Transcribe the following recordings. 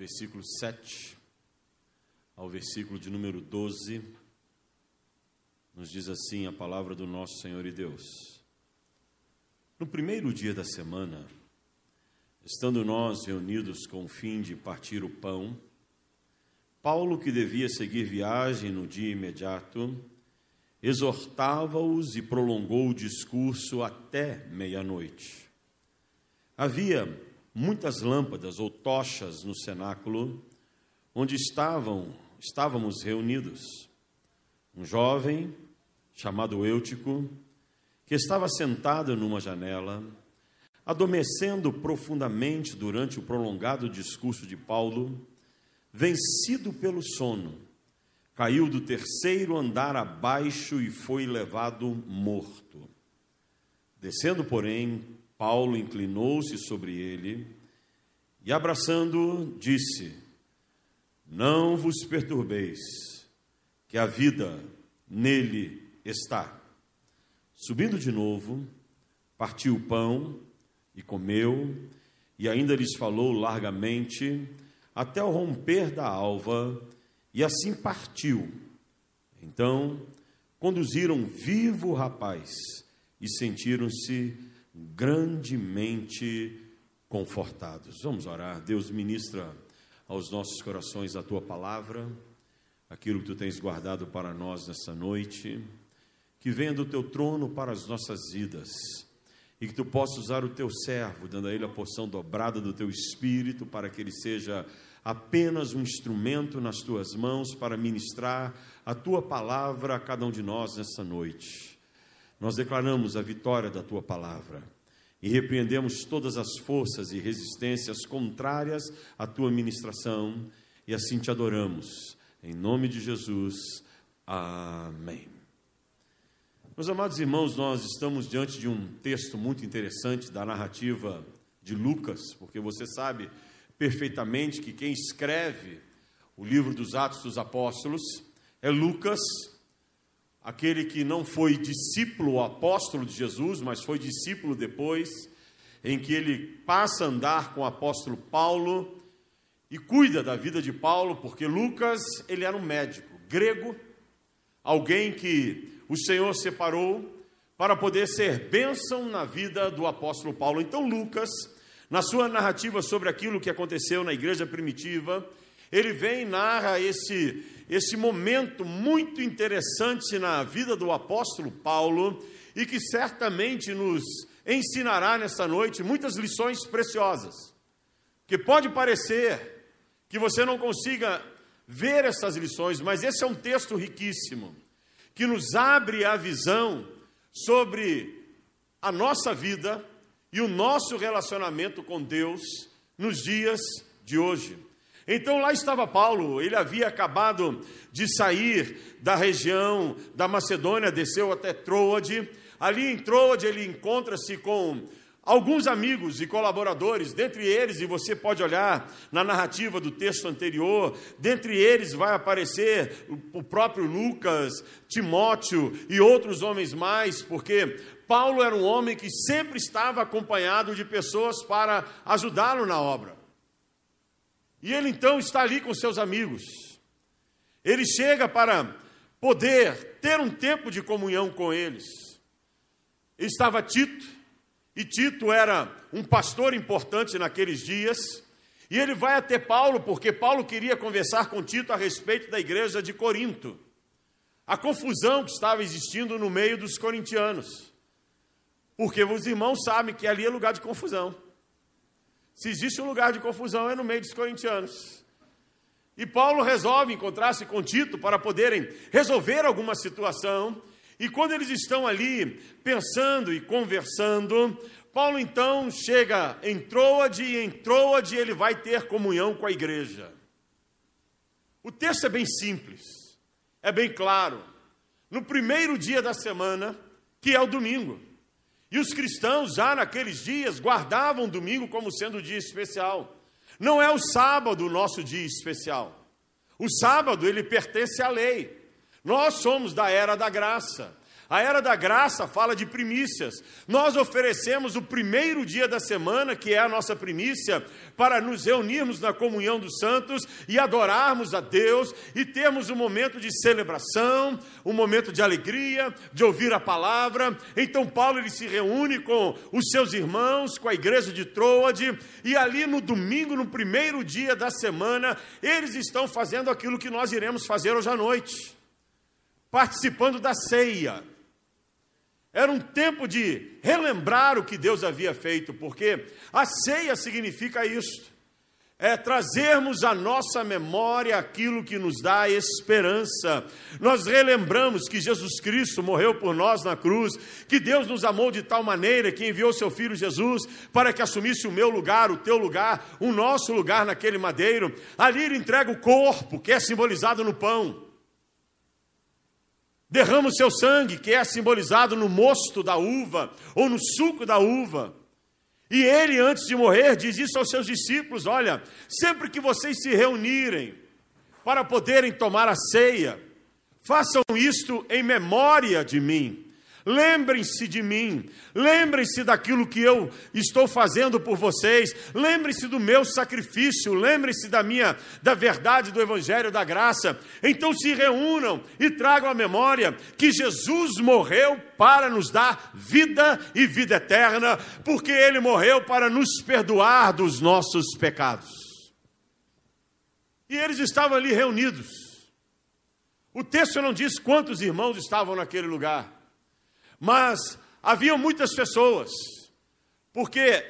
versículo 7 ao versículo de número 12, nos diz assim a palavra do nosso Senhor e Deus. No primeiro dia da semana, estando nós reunidos com o fim de partir o pão, Paulo, que devia seguir viagem no dia imediato, exortava-os e prolongou o discurso até meia-noite. Havia muitas lâmpadas ou tochas no cenáculo onde estavam estávamos reunidos. Um jovem chamado Eutico, que estava sentado numa janela, adormecendo profundamente durante o prolongado discurso de Paulo, vencido pelo sono, caiu do terceiro andar abaixo e foi levado morto. Descendo, porém, Paulo inclinou-se sobre ele e, abraçando, disse: Não vos perturbeis, que a vida nele está. Subindo de novo, partiu o pão e comeu, e ainda lhes falou largamente, até o romper da alva, e assim partiu. Então, conduziram vivo o rapaz e sentiram-se grandemente confortados. Vamos orar. Deus ministra aos nossos corações a tua palavra, aquilo que tu tens guardado para nós nessa noite, que venha do teu trono para as nossas vidas e que tu possas usar o teu servo, dando a ele a porção dobrada do teu espírito, para que ele seja apenas um instrumento nas tuas mãos para ministrar a tua palavra a cada um de nós nessa noite. Nós declaramos a vitória da tua palavra e repreendemos todas as forças e resistências contrárias à tua ministração e assim te adoramos. Em nome de Jesus. Amém. Meus amados irmãos, nós estamos diante de um texto muito interessante da narrativa de Lucas, porque você sabe perfeitamente que quem escreve o livro dos Atos dos Apóstolos é Lucas, aquele que não foi discípulo apóstolo de Jesus, mas foi discípulo depois, em que ele passa a andar com o apóstolo Paulo e cuida da vida de Paulo, porque Lucas, ele era um médico grego, alguém que o Senhor separou para poder ser bênção na vida do apóstolo Paulo. Então Lucas, na sua narrativa sobre aquilo que aconteceu na igreja primitiva, ele vem e narra esse, esse momento muito interessante na vida do apóstolo Paulo e que certamente nos ensinará nessa noite muitas lições preciosas. Que pode parecer que você não consiga ver essas lições, mas esse é um texto riquíssimo que nos abre a visão sobre a nossa vida e o nosso relacionamento com Deus nos dias de hoje. Então lá estava Paulo, ele havia acabado de sair da região da Macedônia, desceu até Troade. Ali em Troade ele encontra-se com alguns amigos e colaboradores, dentre eles, e você pode olhar na narrativa do texto anterior, dentre eles vai aparecer o próprio Lucas, Timóteo e outros homens mais, porque Paulo era um homem que sempre estava acompanhado de pessoas para ajudá-lo na obra. E ele então está ali com seus amigos. Ele chega para poder ter um tempo de comunhão com eles. Estava Tito, e Tito era um pastor importante naqueles dias, e ele vai até Paulo, porque Paulo queria conversar com Tito a respeito da igreja de Corinto. A confusão que estava existindo no meio dos corintianos. Porque os irmãos sabem que ali é lugar de confusão. Se existe um lugar de confusão, é no meio dos corintianos. E Paulo resolve encontrar-se com Tito para poderem resolver alguma situação. E quando eles estão ali pensando e conversando, Paulo então chega em Troade e em Troade ele vai ter comunhão com a igreja. O texto é bem simples, é bem claro. No primeiro dia da semana, que é o domingo. E os cristãos, já naqueles dias, guardavam domingo como sendo o dia especial. Não é o sábado o nosso dia especial. O sábado, ele pertence à lei. Nós somos da era da graça. A era da graça fala de primícias. Nós oferecemos o primeiro dia da semana, que é a nossa primícia, para nos reunirmos na comunhão dos santos e adorarmos a Deus e termos um momento de celebração, um momento de alegria, de ouvir a palavra. Então Paulo ele se reúne com os seus irmãos, com a igreja de Troade, e ali no domingo, no primeiro dia da semana, eles estão fazendo aquilo que nós iremos fazer hoje à noite, participando da ceia. Era um tempo de relembrar o que Deus havia feito, porque a ceia significa isso. É trazermos à nossa memória aquilo que nos dá esperança. Nós relembramos que Jesus Cristo morreu por nós na cruz, que Deus nos amou de tal maneira que enviou seu filho Jesus para que assumisse o meu lugar, o teu lugar, o nosso lugar naquele madeiro. Ali ele entrega o corpo, que é simbolizado no pão derrama o seu sangue, que é simbolizado no mosto da uva ou no suco da uva. E ele, antes de morrer, diz isso aos seus discípulos: Olha, sempre que vocês se reunirem para poderem tomar a ceia, façam isto em memória de mim. Lembrem-se de mim, lembrem-se daquilo que eu estou fazendo por vocês, lembrem-se do meu sacrifício, lembrem-se da minha da verdade do evangelho da graça. Então se reúnam e tragam à memória que Jesus morreu para nos dar vida e vida eterna, porque ele morreu para nos perdoar dos nossos pecados. E eles estavam ali reunidos. O texto não diz quantos irmãos estavam naquele lugar. Mas havia muitas pessoas, porque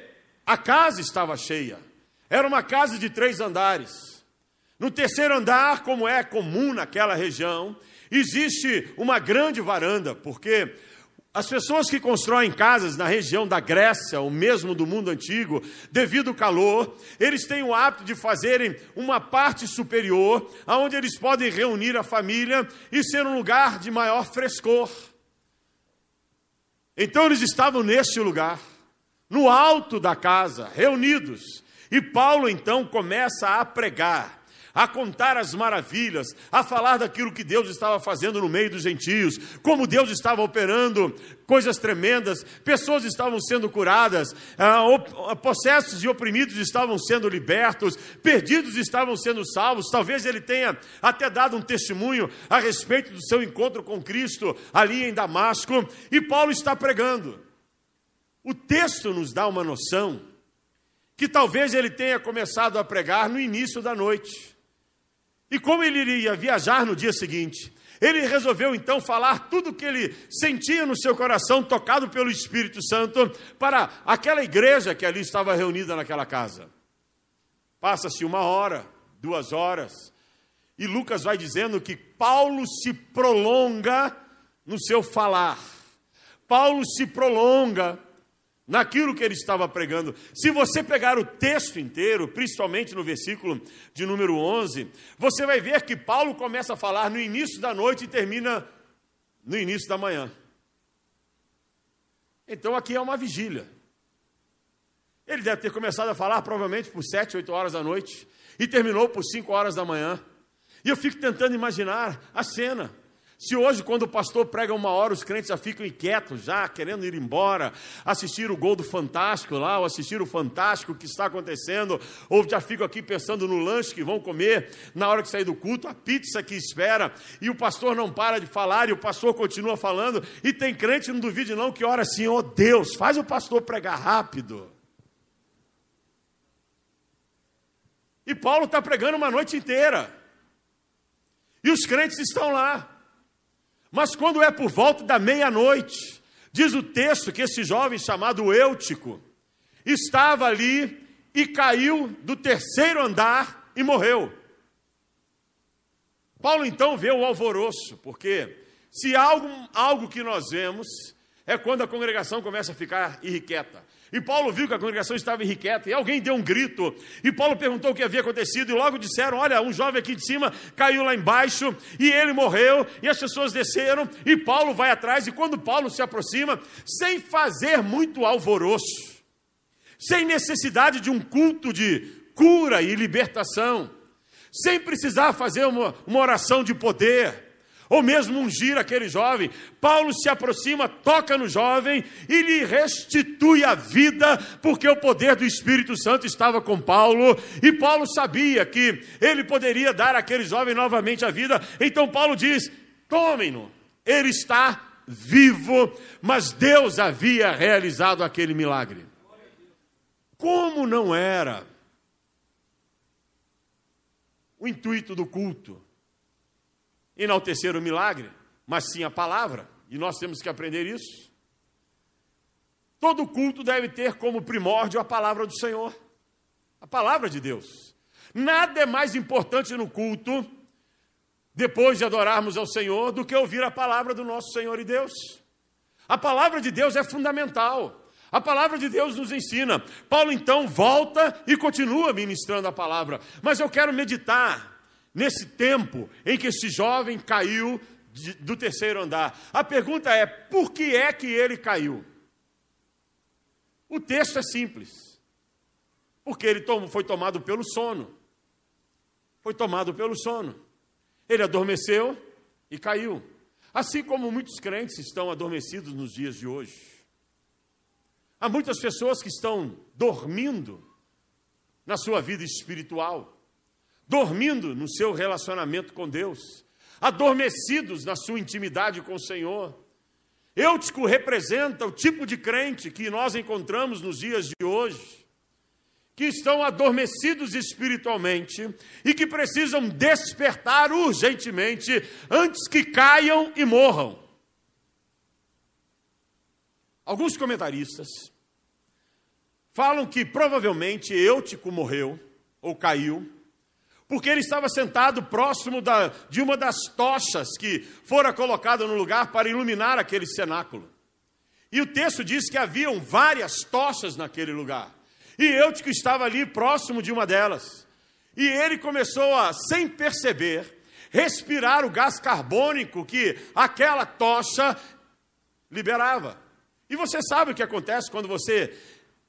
a casa estava cheia. Era uma casa de três andares. No terceiro andar, como é comum naquela região, existe uma grande varanda, porque as pessoas que constroem casas na região da Grécia, ou mesmo do mundo antigo, devido ao calor, eles têm o hábito de fazerem uma parte superior, onde eles podem reunir a família e ser um lugar de maior frescor. Então eles estavam neste lugar, no alto da casa, reunidos. E Paulo então começa a pregar a contar as maravilhas, a falar daquilo que Deus estava fazendo no meio dos gentios, como Deus estava operando coisas tremendas, pessoas estavam sendo curadas, ah, possessos e oprimidos estavam sendo libertos, perdidos estavam sendo salvos. Talvez ele tenha até dado um testemunho a respeito do seu encontro com Cristo ali em Damasco, e Paulo está pregando. O texto nos dá uma noção que talvez ele tenha começado a pregar no início da noite. E como ele iria viajar no dia seguinte, ele resolveu então falar tudo o que ele sentia no seu coração, tocado pelo Espírito Santo, para aquela igreja que ali estava reunida naquela casa. Passa-se uma hora, duas horas, e Lucas vai dizendo que Paulo se prolonga no seu falar. Paulo se prolonga naquilo que ele estava pregando. Se você pegar o texto inteiro, principalmente no versículo de número 11, você vai ver que Paulo começa a falar no início da noite e termina no início da manhã. Então aqui é uma vigília. Ele deve ter começado a falar provavelmente por sete, oito horas da noite e terminou por cinco horas da manhã. E eu fico tentando imaginar a cena. Se hoje, quando o pastor prega uma hora, os crentes já ficam inquietos, já querendo ir embora, assistir o gol do Fantástico lá, ou assistir o Fantástico que está acontecendo, ou já ficam aqui pensando no lanche que vão comer na hora que sair do culto, a pizza que espera, e o pastor não para de falar, e o pastor continua falando, e tem crente, não duvide não, que ora assim, oh Deus, faz o pastor pregar rápido. E Paulo está pregando uma noite inteira. E os crentes estão lá. Mas quando é por volta da meia-noite, diz o texto que esse jovem chamado Eutico estava ali e caiu do terceiro andar e morreu. Paulo então vê o alvoroço, porque se algo, algo que nós vemos é quando a congregação começa a ficar irrequieta. E Paulo viu que a congregação estava irrequieta, e alguém deu um grito. E Paulo perguntou o que havia acontecido, e logo disseram: Olha, um jovem aqui de cima caiu lá embaixo, e ele morreu, e as pessoas desceram, e Paulo vai atrás, e quando Paulo se aproxima, sem fazer muito alvoroço, sem necessidade de um culto de cura e libertação, sem precisar fazer uma, uma oração de poder, ou mesmo ungir aquele jovem. Paulo se aproxima, toca no jovem e lhe restitui a vida, porque o poder do Espírito Santo estava com Paulo, e Paulo sabia que ele poderia dar àquele jovem novamente a vida. Então Paulo diz: tomem-no, ele está vivo, mas Deus havia realizado aquele milagre. Como não era o intuito do culto? Enaltecer o milagre, mas sim a palavra, e nós temos que aprender isso. Todo culto deve ter como primórdio a palavra do Senhor, a palavra de Deus. Nada é mais importante no culto depois de adorarmos ao Senhor, do que ouvir a palavra do nosso Senhor e Deus. A palavra de Deus é fundamental. A palavra de Deus nos ensina. Paulo então volta e continua ministrando a palavra. Mas eu quero meditar nesse tempo em que esse jovem caiu de, do terceiro andar. A pergunta é: por que é que ele caiu? O texto é simples. Porque ele foi tomado pelo sono. Foi tomado pelo sono. Ele adormeceu e caiu. Assim como muitos crentes estão adormecidos nos dias de hoje. Há muitas pessoas que estão dormindo na sua vida espiritual, dormindo no seu relacionamento com Deus, adormecidos na sua intimidade com o Senhor. Eutico representa o tipo de crente que nós encontramos nos dias de hoje que estão adormecidos espiritualmente e que precisam despertar urgentemente antes que caiam e morram. Alguns comentaristas falam que provavelmente Eutico morreu ou caiu porque ele estava sentado próximo da, de uma das tochas que fora colocada no lugar para iluminar aquele cenáculo. E o texto diz que haviam várias tochas naquele lugar. E Eutico estava ali próximo de uma delas. E ele começou a, sem perceber, respirar o gás carbônico que aquela tocha liberava. E você sabe o que acontece quando você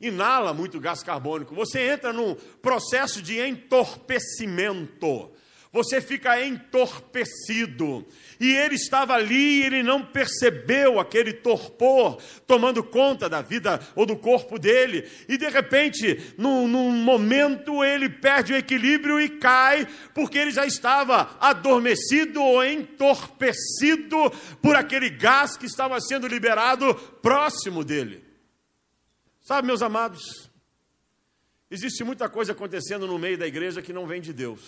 inala muito gás carbônico? Você entra num processo de entorpecimento você fica entorpecido. E ele estava ali e ele não percebeu aquele torpor tomando conta da vida ou do corpo dele. E de repente, num, num momento, ele perde o equilíbrio e cai, porque ele já estava adormecido ou entorpecido por aquele gás que estava sendo liberado próximo dele. Sabe, meus amados, existe muita coisa acontecendo no meio da igreja que não vem de Deus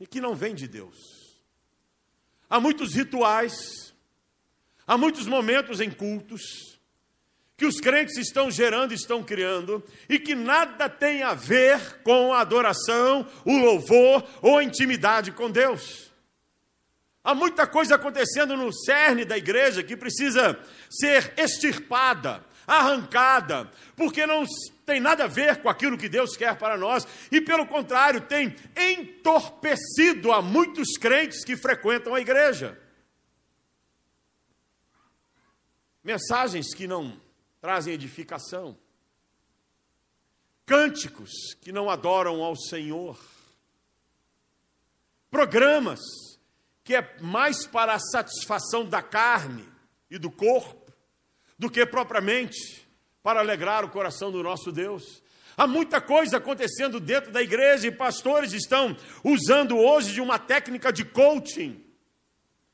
e que não vem de Deus. Há muitos rituais, há muitos momentos em cultos que os crentes estão gerando, estão criando, e que nada tem a ver com a adoração, o louvor ou a intimidade com Deus. Há muita coisa acontecendo no cerne da igreja que precisa ser extirpada, arrancada, porque não tem nada a ver com aquilo que Deus quer para nós, e pelo contrário, tem entorpecido a muitos crentes que frequentam a igreja. Mensagens que não trazem edificação, cânticos que não adoram ao Senhor, programas que é mais para a satisfação da carne e do corpo do que propriamente para alegrar o coração do nosso Deus. Há muita coisa acontecendo dentro da igreja e pastores estão usando hoje de uma técnica de coaching.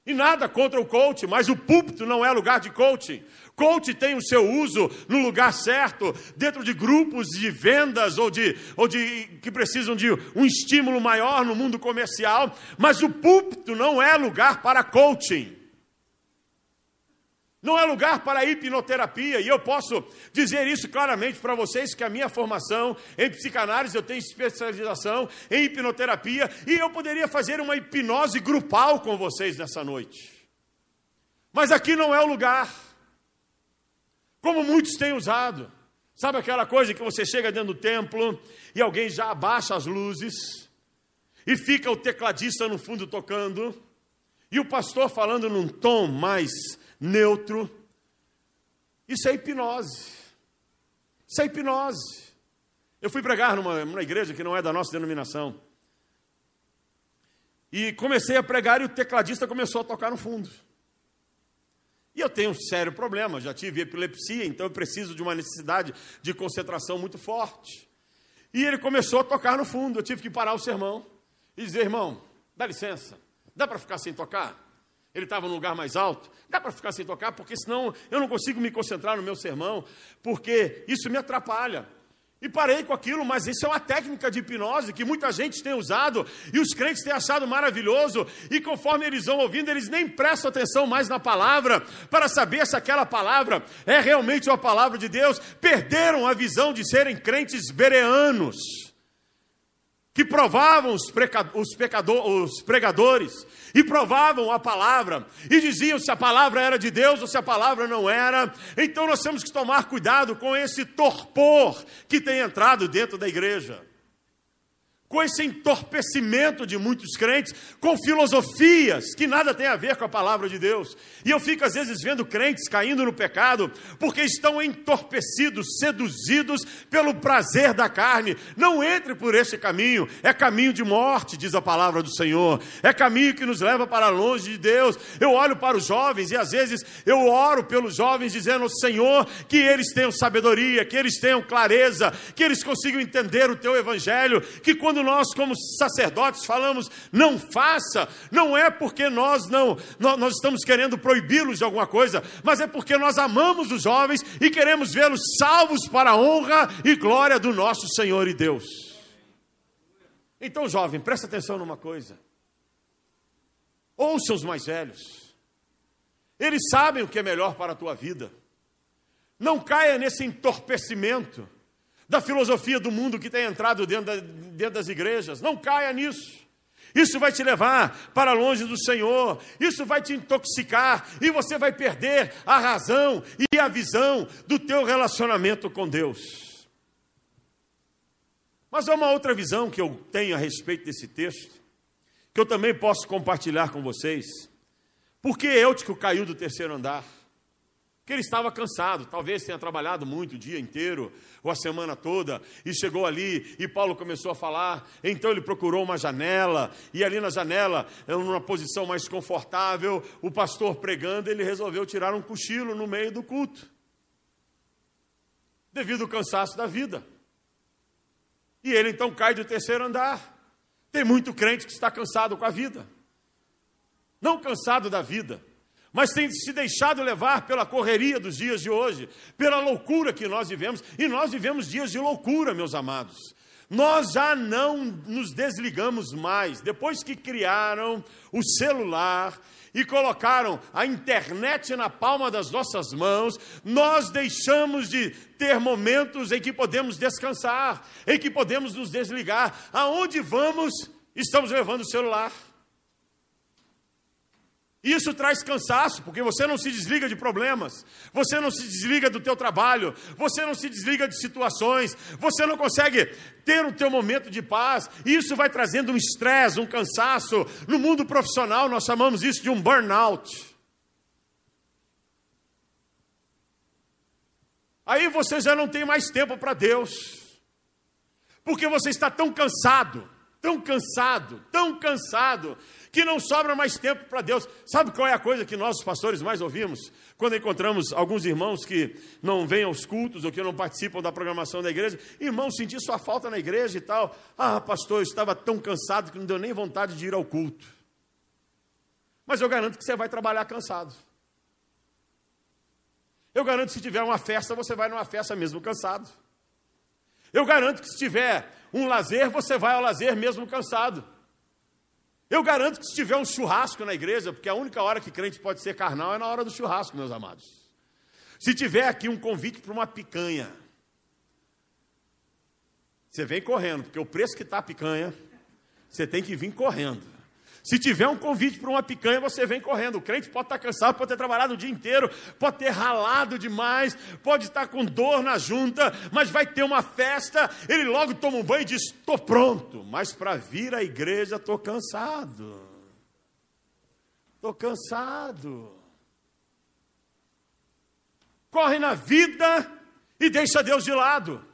E nada contra o coaching, mas o púlpito não é lugar de coaching. Coach tem o seu uso no lugar certo, dentro de grupos de vendas ou de, ou de que precisam de um estímulo maior no mundo comercial, mas o púlpito não é lugar para coaching. Não é lugar para hipnoterapia, e eu posso dizer isso claramente para vocês: que a minha formação em psicanálise, eu tenho especialização em hipnoterapia, e eu poderia fazer uma hipnose grupal com vocês nessa noite. Mas aqui não é o lugar, como muitos têm usado. Sabe aquela coisa que você chega dentro do templo e alguém já abaixa as luzes, e fica o tecladista no fundo tocando, e o pastor falando num tom mais neutro. Isso é hipnose. Isso é hipnose. Eu fui pregar numa, numa igreja que não é da nossa denominação. E comecei a pregar e o tecladista começou a tocar no fundo. E eu tenho um sério problema, já tive epilepsia, então eu preciso de uma necessidade de concentração muito forte. E ele começou a tocar no fundo, eu tive que parar o sermão e dizer, irmão, dá licença, dá para ficar sem tocar? Ele estava no lugar mais alto, dá para ficar sem tocar, porque senão eu não consigo me concentrar no meu sermão, porque isso me atrapalha. E parei com aquilo, mas isso é uma técnica de hipnose que muita gente tem usado e os crentes têm achado maravilhoso. E conforme eles vão ouvindo, eles nem prestam atenção mais na palavra para saber se aquela palavra é realmente uma palavra de Deus. Perderam a visão de serem crentes bereanos que provavam os, pecador, os pregadores e provavam a palavra e diziam se a palavra era de Deus ou se a palavra não era. Então nós temos que tomar cuidado com esse torpor que tem entrado dentro da igreja com esse entorpecimento de muitos crentes, com filosofias que nada tem a ver com a palavra de Deus. E eu fico às vezes vendo crentes caindo no pecado porque estão entorpecidos, seduzidos pelo prazer da carne. Não entre por esse caminho, é caminho de morte, diz a palavra do Senhor. É caminho que nos leva para longe de Deus. Eu olho para os jovens e às vezes eu oro pelos jovens dizendo: Senhor, que eles tenham sabedoria, que eles tenham clareza, que eles consigam entender o teu evangelho, que quando nós, como sacerdotes, falamos não faça, não é porque nós não nós, nós estamos querendo proibi-los de alguma coisa, mas é porque nós amamos os jovens e queremos vê-los salvos para a honra e glória do nosso Senhor e Deus. Então, jovem, presta atenção numa coisa. Ouça os mais velhos. Eles sabem o que é melhor para a tua vida. Não caia nesse entorpecimento da filosofia do mundo que tem entrado dentro, da, dentro das igrejas. Não caia nisso. Isso vai te levar para longe do Senhor, isso vai te intoxicar e você vai perder a razão e a visão do teu relacionamento com Deus. Mas há uma outra visão que eu tenho a respeito desse texto, que eu também posso compartilhar com vocês. Por que Eutico caiu do terceiro andar? Porque ele estava cansado, talvez tenha trabalhado muito o dia inteiro, ou a semana toda, e chegou ali e Paulo começou a falar. Então ele procurou uma janela, e ali na janela, numa posição mais confortável, o pastor pregando, ele resolveu tirar um cochilo no meio do culto, devido ao cansaço da vida. E ele então cai do terceiro andar. Tem muito crente que está cansado com a vida, não cansado da vida mas tem se deixado levar pela correria dos dias de hoje, pela loucura que nós vivemos, e nós vivemos dias de loucura, meus amados. Nós já não nos desligamos mais. Depois que criaram o celular e colocaram a internet na palma das nossas mãos, nós deixamos de ter momentos em que podemos descansar, em que podemos nos desligar. Aonde vamos, estamos levando o celular. Isso traz cansaço, porque você não se desliga de problemas, você não se desliga do teu trabalho, você não se desliga de situações, você não consegue ter o teu momento de paz. Isso vai trazendo um estresse, um cansaço. No mundo profissional nós chamamos isso de um burnout. Aí você já não tem mais tempo para Deus, porque você está tão cansado, tão cansado, tão cansado, que não sobra mais tempo para Deus. Sabe qual é a coisa que nós, os pastores, mais ouvimos? Quando encontramos alguns irmãos que não vêm aos cultos ou que não participam da programação da igreja, irmão, senti sua falta na igreja e tal. Ah, pastor, eu estava tão cansado que não deu nem vontade de ir ao culto. Mas eu garanto que você vai trabalhar cansado. Eu garanto que se tiver uma festa, você vai numa festa mesmo cansado. Eu garanto que se tiver um lazer, você vai ao lazer mesmo cansado. Eu garanto que se tiver um churrasco na igreja, porque a única hora que crente pode ser carnal é na hora do churrasco, meus amados. Se tiver aqui um convite para uma picanha, você vem correndo, porque o preço que está a picanha, você tem que vir correndo. Se tiver um convite para uma picanha, você vem correndo. O crente pode estar cansado, pode ter trabalhado o dia inteiro, pode ter ralado demais, pode estar com dor na junta, mas vai ter uma festa. Ele logo toma um banho e diz: Estou pronto, mas para vir à igreja estou cansado. Estou cansado. Corre na vida e deixa Deus de lado.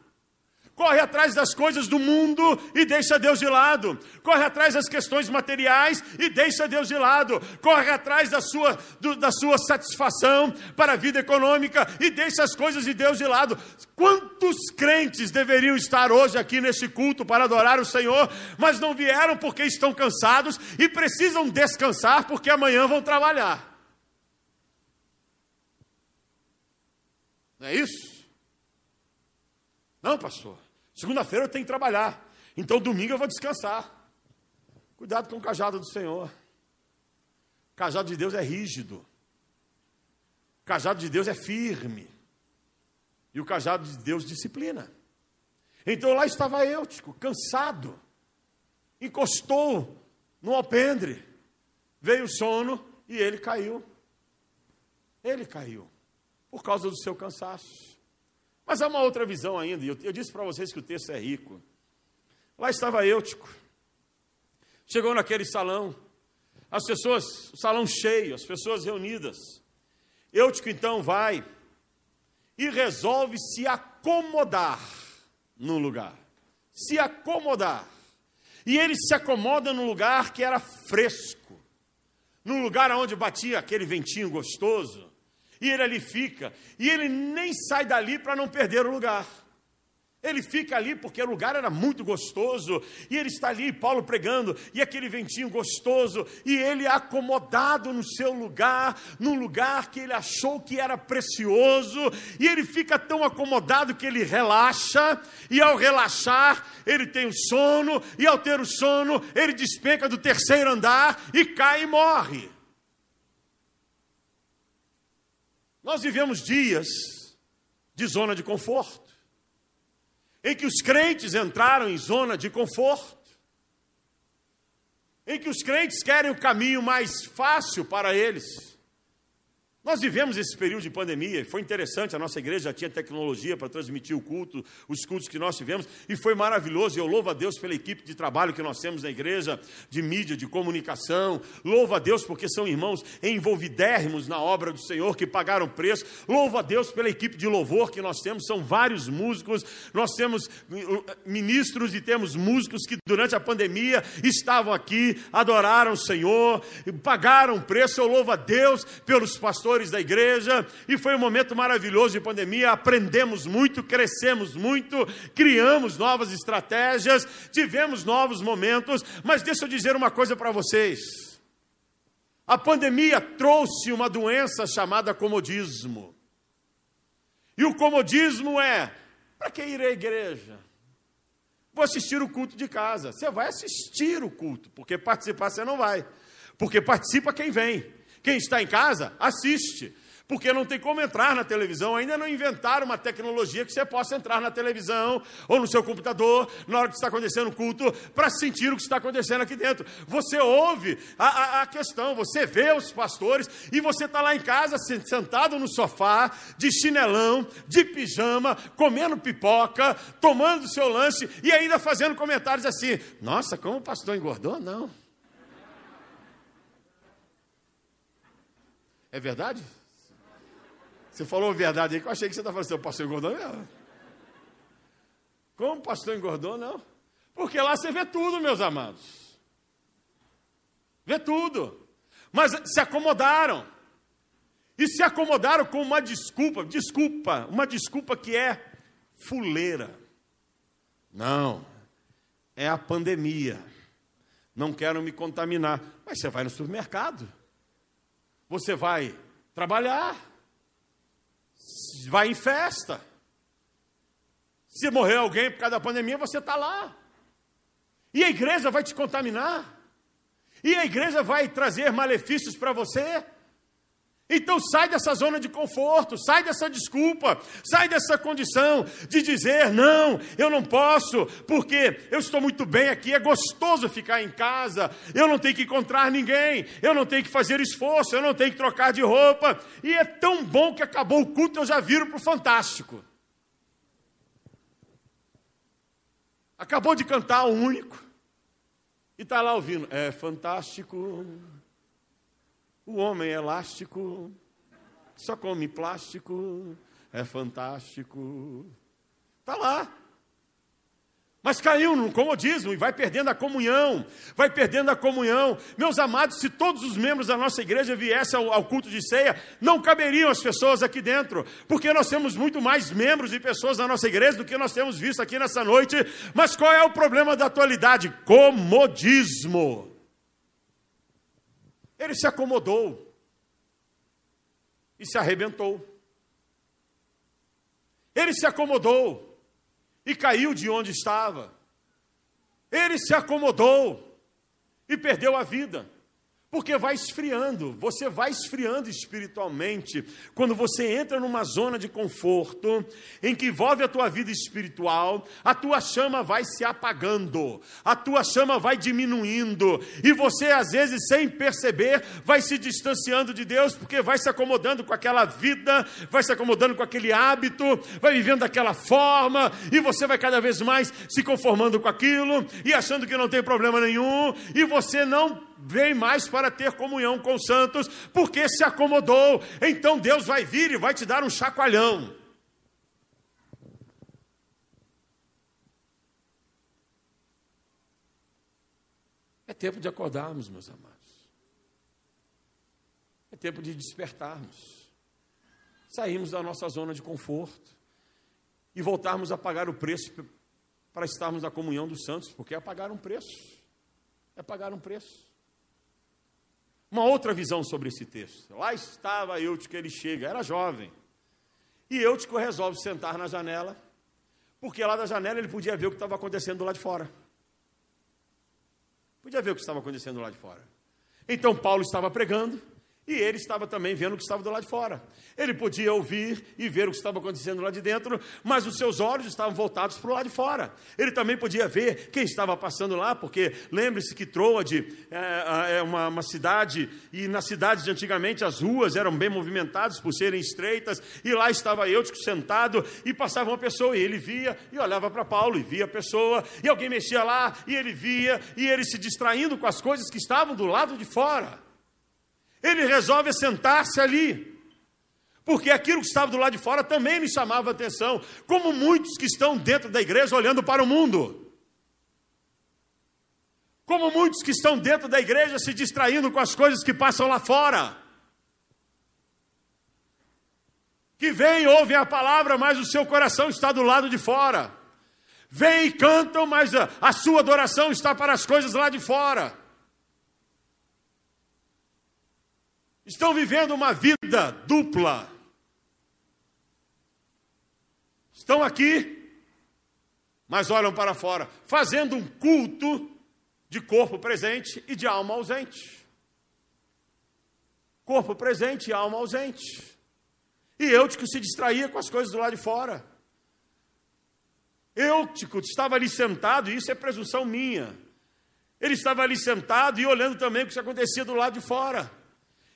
Corre atrás das coisas do mundo e deixa Deus de lado, corre atrás das questões materiais e deixa Deus de lado, corre atrás da sua, do, da sua satisfação para a vida econômica e deixa as coisas de Deus de lado. Quantos crentes deveriam estar hoje aqui neste culto para adorar o Senhor, mas não vieram porque estão cansados e precisam descansar porque amanhã vão trabalhar? Não é isso? Não, pastor. Segunda-feira eu tenho que trabalhar. Então domingo eu vou descansar. Cuidado com o cajado do Senhor. O cajado de Deus é rígido. O cajado de Deus é firme. E o cajado de Deus disciplina. Então lá estava eu, tipo, cansado. Encostou no alpendre. Veio o sono e ele caiu. Ele caiu. Por causa do seu cansaço. Mas há uma outra visão ainda, e eu, eu disse para vocês que o texto é rico. Lá estava Eutico. Chegou naquele salão, as pessoas, o salão cheio, as pessoas reunidas. Eutico então vai e resolve se acomodar no lugar. Se acomodar. E ele se acomoda num lugar que era fresco, num lugar onde batia aquele ventinho gostoso, e ele ali fica, e ele nem sai dali para não perder o lugar. Ele fica ali porque o lugar era muito gostoso, e ele está ali, Paulo pregando, e aquele ventinho gostoso, e ele acomodado no seu lugar, num lugar que ele achou que era precioso, e ele fica tão acomodado que ele relaxa, e ao relaxar, ele tem o sono, e ao ter o sono, ele despenca do terceiro andar e cai e morre. Nós vivemos dias de zona de conforto, em que os crentes entraram em zona de conforto, em que os crentes querem o caminho mais fácil para eles. Nós vivemos esse período de pandemia, foi interessante, a nossa igreja já tinha tecnologia para transmitir o culto, os cultos que nós tivemos, e foi maravilhoso. Eu louvo a Deus pela equipe de trabalho que nós temos na igreja, de mídia, de comunicação. Louvo a Deus porque são irmãos envolvidérrimos na obra do Senhor, que pagaram preço. Louvo a Deus pela equipe de louvor que nós temos, são vários músicos. Nós temos ministros e temos músicos que durante a pandemia estavam aqui, adoraram o Senhor, pagaram preço. Eu louvo a Deus pelos pastores pastores da igreja, e foi um momento maravilhoso de pandemia. Aprendemos muito, crescemos muito, criamos novas estratégias, tivemos novos momentos. Mas deixa eu dizer uma coisa para vocês: a pandemia trouxe uma doença chamada comodismo. E o comodismo é: para que ir à igreja? Vou assistir o culto de casa. Você vai assistir o culto, porque participar você não vai. Porque participa quem vem. Quem está em casa, assiste. Porque não tem como entrar na televisão, ainda não inventaram uma tecnologia que você possa entrar na televisão ou no seu computador na hora que está acontecendo o culto para sentir o que está acontecendo aqui dentro. Você ouve a, a, a questão, você vê os pastores e você está lá em casa sentado no sofá, de chinelão, de pijama, comendo pipoca, tomando seu lanche e ainda fazendo comentários assim: Nossa, como o pastor engordou? Não. É verdade? Você falou verdade aí que eu achei que você estava falando, seu pastor engordou mesmo. Como o pastor engordou, não? Porque lá você vê tudo, meus amados. Vê tudo. Mas se acomodaram. E se acomodaram com uma desculpa, desculpa, uma desculpa que é fuleira. Não, é a pandemia. Não quero me contaminar. Mas você vai no supermercado. Você vai trabalhar, vai em festa. Se morrer alguém por causa da pandemia, você está lá. E a igreja vai te contaminar. E a igreja vai trazer malefícios para você. Então sai dessa zona de conforto, sai dessa desculpa, sai dessa condição de dizer: não, eu não posso, porque eu estou muito bem aqui, é gostoso ficar em casa, eu não tenho que encontrar ninguém, eu não tenho que fazer esforço, eu não tenho que trocar de roupa, e é tão bom que acabou o culto, eu já viro para o fantástico. Acabou de cantar o único, e está lá ouvindo: é fantástico. O homem é elástico, só come plástico, é fantástico. Está lá. Mas caiu no comodismo e vai perdendo a comunhão, vai perdendo a comunhão. Meus amados, se todos os membros da nossa igreja viessem ao, ao, culto de ceia, não caberiam as pessoas aqui dentro, porque nós temos muito mais membros e pessoas na nossa igreja do que nós temos visto aqui nessa noite. Mas qual é o problema da atualidade? Comodismo. Ele se acomodou e se arrebentou. Ele se acomodou e caiu de onde estava. Ele se acomodou e perdeu a vida. Porque vai esfriando, você vai esfriando espiritualmente. Quando você entra numa zona de conforto, em que envolve a tua vida espiritual, a tua chama vai se apagando, a tua chama vai diminuindo, e você, às vezes, sem perceber, vai se distanciando de Deus, porque vai se acomodando com aquela vida, vai se acomodando com aquele hábito, vai vivendo daquela forma, e você vai cada vez mais se conformando com aquilo, e achando que não tem problema nenhum, e você não vem mais para ter comunhão com os santos, porque se acomodou. Então Deus vai vir e vai te dar um chacoalhão. É tempo de acordarmos, meus amados. É tempo de despertarmos. Sairmos da nossa zona de conforto e voltarmos a pagar o preço para estarmos na comunhão dos santos, porque é pagar um preço. É pagar um preço. Uma outra visão sobre esse texto. Lá estava Eutico, ele chega, era jovem. E Eutico resolve sentar na janela, porque lá da janela ele podia ver o que estava acontecendo do lado de fora. Podia ver o que estava acontecendo do lado de fora. Então Paulo estava pregando, e ele estava também vendo o que estava do lado de fora. Ele podia ouvir e ver o que estava acontecendo lá de dentro, mas os seus olhos estavam voltados para o lado de fora. Ele também podia ver quem estava passando lá, porque lembre-se que Troade é, é uma, uma, cidade, e nas cidades de antigamente as ruas eram bem movimentadas por serem estreitas, e lá estava Eutico sentado, e passava uma pessoa, e ele via, e olhava para Paulo, e via a pessoa, e alguém mexia lá, e ele via, e ele se distraindo com as coisas que estavam do lado de fora. Ele resolve sentar-se ali. Porque aquilo que estava do lado de fora também me chamava a atenção, como muitos que estão dentro da igreja olhando para o mundo. Como muitos que estão dentro da igreja se distraindo com as coisas que passam lá fora. Que vêm, ouvem a palavra, mas o seu coração está do lado de fora. Vêm e cantam, mas a, a sua adoração está para as coisas lá de fora. Estão vivendo uma vida dupla. Estão aqui, mas olham para fora, fazendo um culto de corpo presente e de alma ausente. Corpo presente e alma ausente. E Eutico se distraía com as coisas do lado de fora. Eutico estava ali sentado, e isso é presunção minha. Ele estava ali sentado e olhando também o que acontecia do lado de fora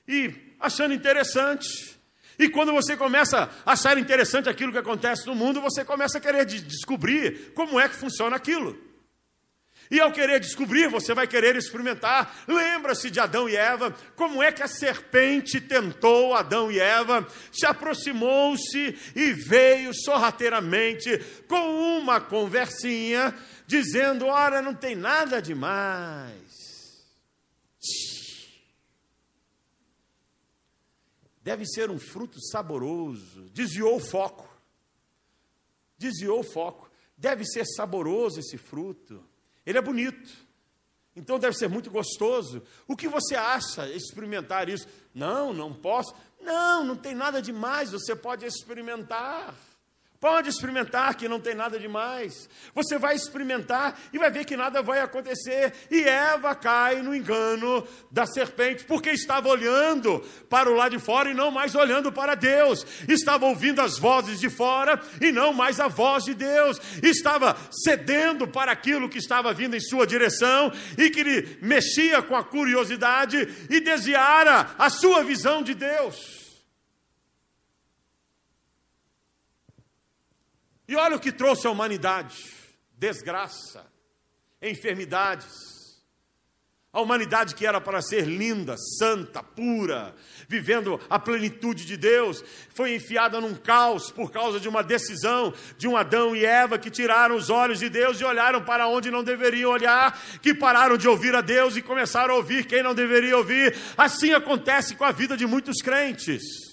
e achando interessante. E quando você começa a achar interessante aquilo que acontece no mundo, você começa a querer descobrir como é que funciona aquilo. E ao querer descobrir, você vai querer experimentar. Lembra-se de Adão e Eva, como é que a serpente tentou Adão e Eva, se aproximou-se e veio sorrateiramente com uma conversinha, dizendo: Ora, não tem nada demais deve ser um fruto saboroso. Desviou o foco. Desviou o foco. Deve ser saboroso esse fruto. Ele é bonito. Então deve ser muito gostoso. O que você acha experimentar isso? Não, não posso. Não, não tem nada demais. Você pode experimentar. Pode experimentar que não tem nada demais. Você vai experimentar e vai ver que nada vai acontecer. E Eva cai no engano da serpente, porque estava olhando para o lado de fora e não mais olhando para Deus. Estava ouvindo as vozes de fora e não mais a voz de Deus. Estava cedendo para aquilo que estava vindo em sua direção e que lhe mexia com a curiosidade e desviara a sua visão de Deus. E olha o que trouxe a humanidade: desgraça, enfermidades, A humanidade que era para ser linda, santa, pura, vivendo a plenitude de Deus, foi enfiada num caos por causa de uma decisão de um Adão e Eva que tiraram os olhos de Deus e olharam para onde não deveriam olhar, que pararam de ouvir a Deus e começaram a ouvir quem não deveria ouvir. Assim acontece com a vida de muitos crentes.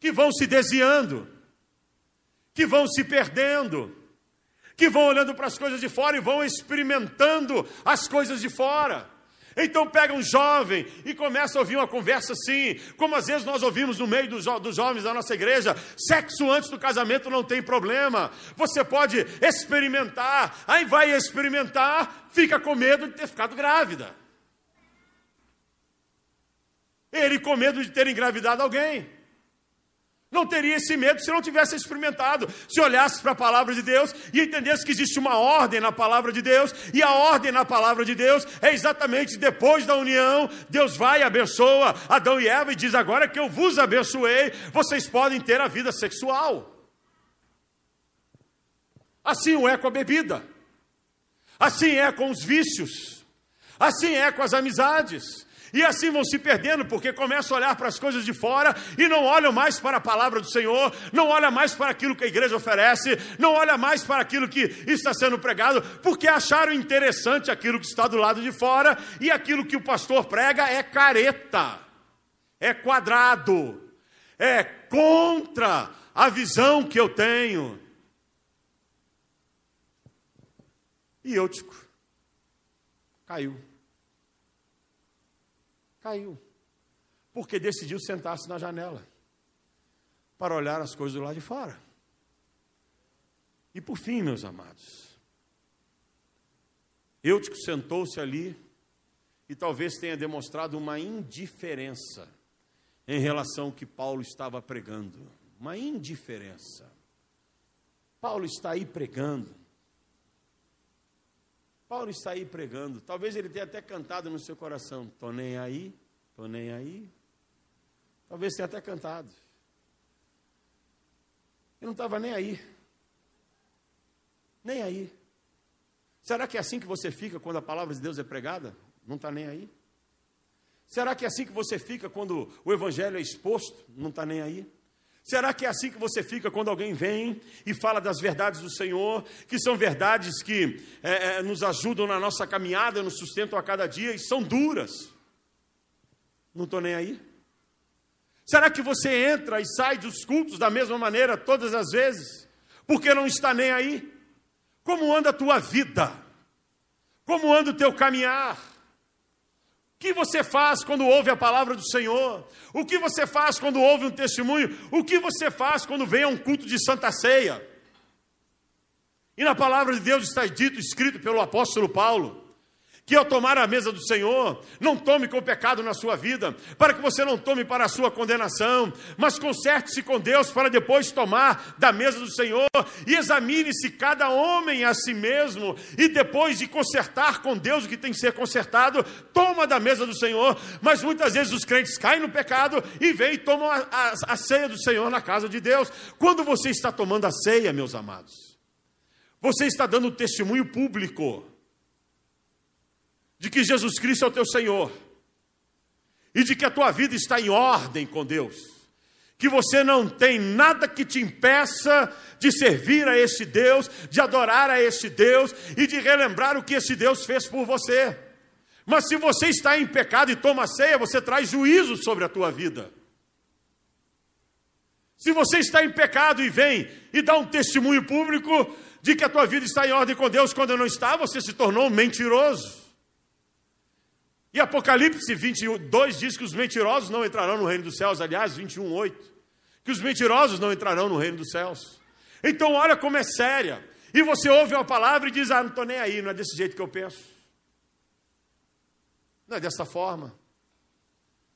Que vão se desviando, que vão se perdendo que vão olhando para as coisas de fora e vão experimentando as coisas de fora. Então pega um jovem e começa a ouvir uma conversa assim, como às vezes nós ouvimos no meio dos, dos jovens da nossa igreja: sexo antes do casamento não tem problema, você pode experimentar, aí vai experimentar, fica com medo de ter ficado grávida. Ele com medo de ter engravidado alguém. Não teria esse medo se não tivesse experimentado, se olhasse para a palavra de Deus e entendesse que existe uma ordem na palavra de Deus, e a ordem na palavra de Deus é exatamente depois da união, Deus vai e abençoa Adão e Eva e diz: Agora que eu vos abençoei, vocês podem ter a vida sexual. Assim é com a bebida, assim é com os vícios, assim é com as amizades. E assim vão se perdendo, porque começam a olhar para as coisas de fora e não olham mais para a palavra do Senhor, não olham mais para aquilo que a igreja oferece, não olham mais para aquilo que está sendo pregado, porque acharam interessante aquilo que está do lado de fora e aquilo que o pastor prega é careta, é quadrado, é contra a visão que eu tenho. E Eutico caiu caiu. Porque decidiu sentar-se na janela para olhar as coisas do lado de fora. E por fim, meus amados, Eutico sentou-se ali e talvez tenha demonstrado uma indiferença em relação ao que Paulo estava pregando. Uma indiferença. Paulo está aí pregando. Paulo está aí pregando. Talvez ele tenha até cantado no seu coração: Estou nem aí, estou nem aí. Talvez tenha até cantado. Ele não estava nem aí. Nem aí. Será que é assim que você fica quando a palavra de Deus é pregada? Não está nem aí? Será que é assim que você fica quando o evangelho é exposto? Não está nem aí? Será que é assim que você fica quando alguém vem e fala das verdades do Senhor, que são verdades que é, é, nos ajudam na nossa caminhada, nos sustentam a cada dia e são duras? Não estou nem aí. Será que você entra e sai dos cultos da mesma maneira todas as vezes, porque não está nem aí? Como anda a tua vida? Como anda o teu caminhar? Que você faz quando ouve a palavra do Senhor? O que você faz quando ouve um testemunho? O que você faz quando vem a um culto de Santa Ceia? E na palavra de Deus está dito, escrito pelo apóstolo Paulo, que ao tomar a mesa do Senhor, não tome com pecado na sua vida, para que você não tome para a sua condenação, mas conserte-se com Deus para depois tomar da mesa do Senhor e examine-se cada homem a si mesmo, e depois de consertar com Deus o que tem que ser consertado, toma da mesa do Senhor. Mas muitas vezes os crentes caem no pecado e vêm e tomam a, a, a ceia do Senhor na casa de Deus. Quando você está tomando a ceia, meus amados, você está dando testemunho público de que Jesus Cristo é o teu Senhor e de que a tua vida está em ordem com Deus, que você não tem nada que te impeça de servir a este Deus, de adorar a este Deus e de relembrar o que esse Deus fez por você. Mas se você está em pecado e toma ceia, você traz juízo sobre a tua vida. Se você está em pecado e vem e dá um testemunho público de que a tua vida está em ordem com Deus quando não está, você se tornou um mentiroso. E Apocalipse 22 diz que os mentirosos não entrarão no reino dos céus, aliás, 21, 8. Que os mentirosos não entrarão no reino dos céus. Então, olha como é séria. E você ouve uma palavra e diz: Ah, não estou nem aí, não é desse jeito que eu penso. Não é dessa forma.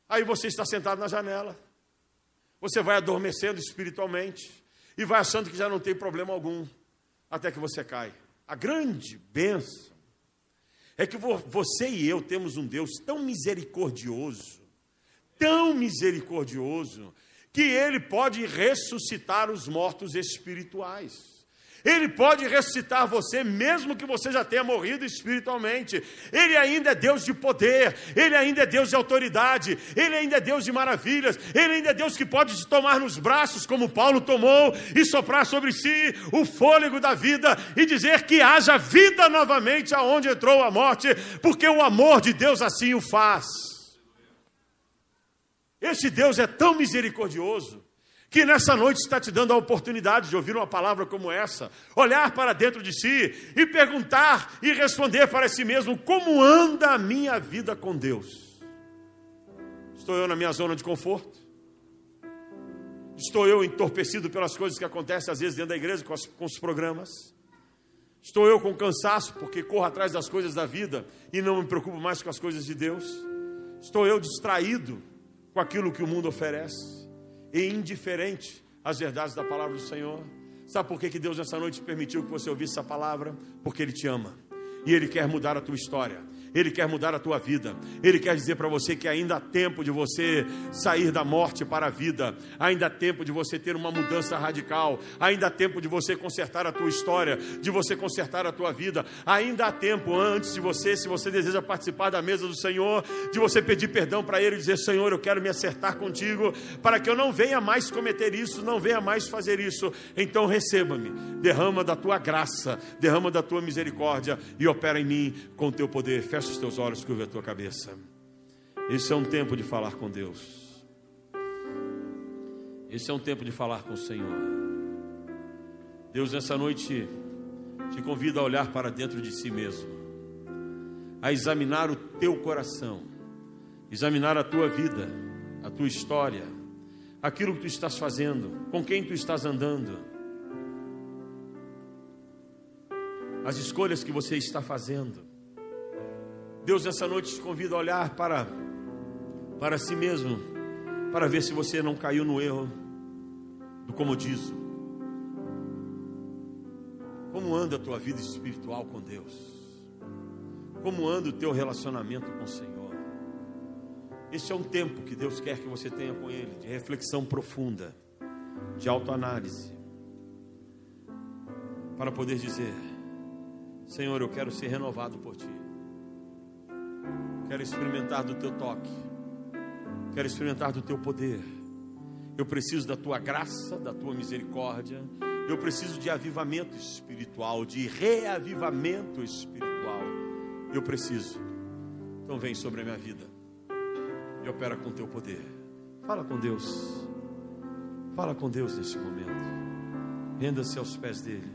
Aí você está sentado na janela. Você vai adormecendo espiritualmente e vai achando que já não tem problema algum, até que você cai. A grande benção é que você e eu temos um Deus tão misericordioso, tão misericordioso, que Ele pode ressuscitar os mortos espirituais. Ele pode ressuscitar você, mesmo que você já tenha morrido espiritualmente. Ele ainda é Deus de poder, Ele ainda é Deus de autoridade, Ele ainda é Deus de maravilhas, Ele ainda é Deus que pode te tomar nos braços, como Paulo tomou, e soprar sobre si o fôlego da vida e dizer que haja vida novamente aonde entrou a morte, porque o amor de Deus assim o faz. Este Deus é tão misericordioso que nessa noite está te dando a oportunidade de ouvir uma palavra como essa, olhar para dentro de si e perguntar e responder para si mesmo: como anda a minha vida com Deus? Estou eu na minha zona de conforto? Estou eu entorpecido pelas coisas que acontecem às vezes dentro da igreja com, as, com os programas? Estou eu com cansaço porque corro atrás das coisas da vida e não me preocupo mais com as coisas de Deus? Estou eu distraído com aquilo que o mundo oferece? E indiferente às verdades da palavra do Senhor. Sabe por que, que Deus nessa noite permitiu que você ouvisse essa palavra? Porque Ele te ama e Ele quer mudar a tua história. Ele quer mudar a tua vida. Ele quer dizer para você que ainda há tempo de você sair da morte para a vida. Ainda há tempo de você ter uma mudança radical. Ainda há tempo de você consertar a tua história, de você consertar a tua vida. Ainda há tempo antes de você, se você deseja participar da mesa do Senhor, de você pedir perdão para Ele e dizer: Senhor, eu quero me acertar contigo, para que eu não venha mais cometer isso, não venha mais fazer isso. Então receba-me, derrama da tua graça, derrama da tua misericórdia e opera em mim com teu poder. Fecha Fecha os teus olhos, curva a tua cabeça. Esse é um tempo de falar com Deus. Esse é um tempo de falar com o Senhor. Deus, nessa noite, te convida a olhar para dentro de si mesmo, a examinar o teu coração, examinar a tua vida, a tua história, aquilo que tu estás fazendo, com quem tu estás andando, as escolhas que você está fazendo. Deus nessa noite te convida a olhar para, para si mesmo, para ver se você não caiu no erro do comodismo. Como anda a tua vida espiritual com Deus? Como anda o teu relacionamento com o Senhor? Este é um tempo que Deus quer que você tenha com Ele, de reflexão profunda, de autoanálise, para poder dizer: Senhor, eu quero ser renovado por Ti. Quero experimentar do teu toque. Quero experimentar do teu poder. Eu preciso da tua graça, da tua misericórdia. Eu preciso de avivamento espiritual, de reavivamento espiritual. Eu preciso. Então vem sobre a minha vida e opera com teu poder. Fala com Deus. Fala com Deus neste momento. Renda-se aos pés dele.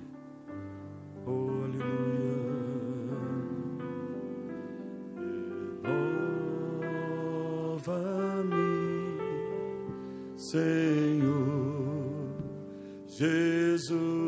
Oh, aleluia. Jesus.